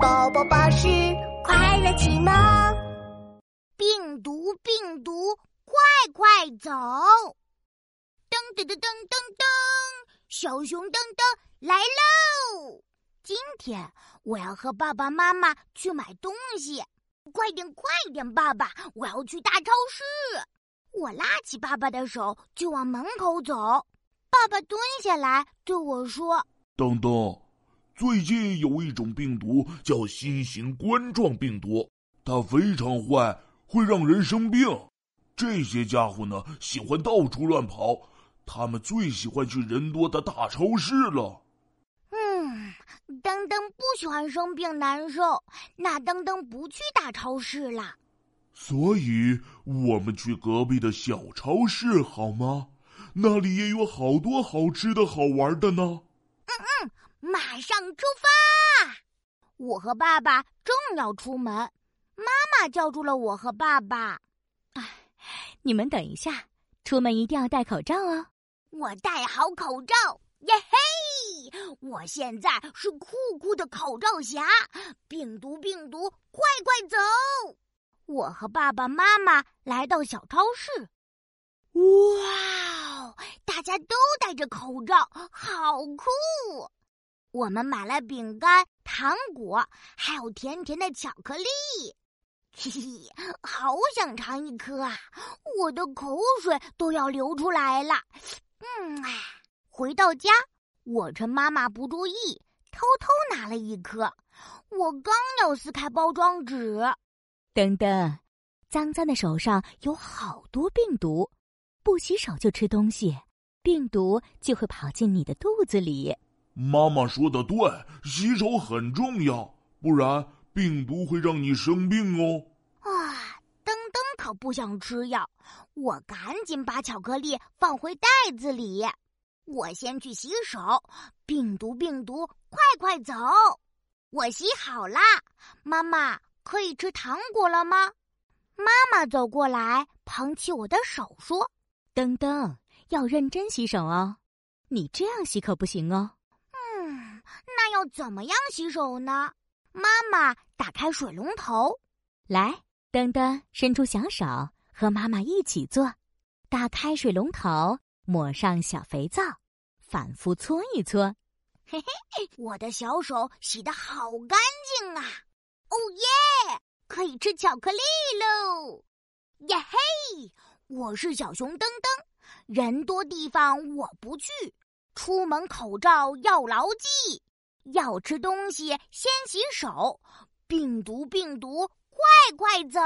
宝宝巴士快乐启蒙。病毒，病毒，快快走！噔噔噔噔噔噔，小熊噔噔来喽！今天我要和爸爸妈妈去买东西，快点快点，爸爸，我要去大超市。我拉起爸爸的手就往门口走，爸爸蹲下来对我说：“东东。”最近有一种病毒叫新型冠状病毒，它非常坏，会让人生病。这些家伙呢，喜欢到处乱跑，他们最喜欢去人多的大超市了。嗯，噔噔不喜欢生病难受，那噔噔不去大超市了。所以，我们去隔壁的小超市好吗？那里也有好多好吃的好玩的呢。马上出发！我和爸爸正要出门，妈妈叫住了我和爸爸：“哎，你们等一下，出门一定要戴口罩哦。”我戴好口罩，耶嘿！我现在是酷酷的口罩侠。病毒，病毒，快快走！我和爸爸妈妈来到小超市，哇哦，大家都戴着口罩，好酷！我们买了饼干、糖果，还有甜甜的巧克力，嘿嘿，好想尝一颗啊！我的口水都要流出来了。嗯啊，回到家，我趁妈妈不注意，偷偷拿了一颗。我刚要撕开包装纸，等等，脏脏的手上有好多病毒，不洗手就吃东西，病毒就会跑进你的肚子里。妈妈说的对，洗手很重要，不然病毒会让你生病哦。啊，噔噔可不想吃药，我赶紧把巧克力放回袋子里。我先去洗手，病毒病毒，快快走！我洗好啦，妈妈可以吃糖果了吗？妈妈走过来，捧起我的手说：“噔噔，要认真洗手哦，你这样洗可不行哦。”怎么样洗手呢？妈妈打开水龙头，来，噔噔伸出小手，和妈妈一起做。打开水龙头，抹上小肥皂，反复搓一搓。嘿嘿，我的小手洗得好干净啊！哦耶，可以吃巧克力喽！耶嘿，我是小熊噔噔，人多地方我不去。出门口罩要牢记，要吃东西先洗手。病毒，病毒，快快走！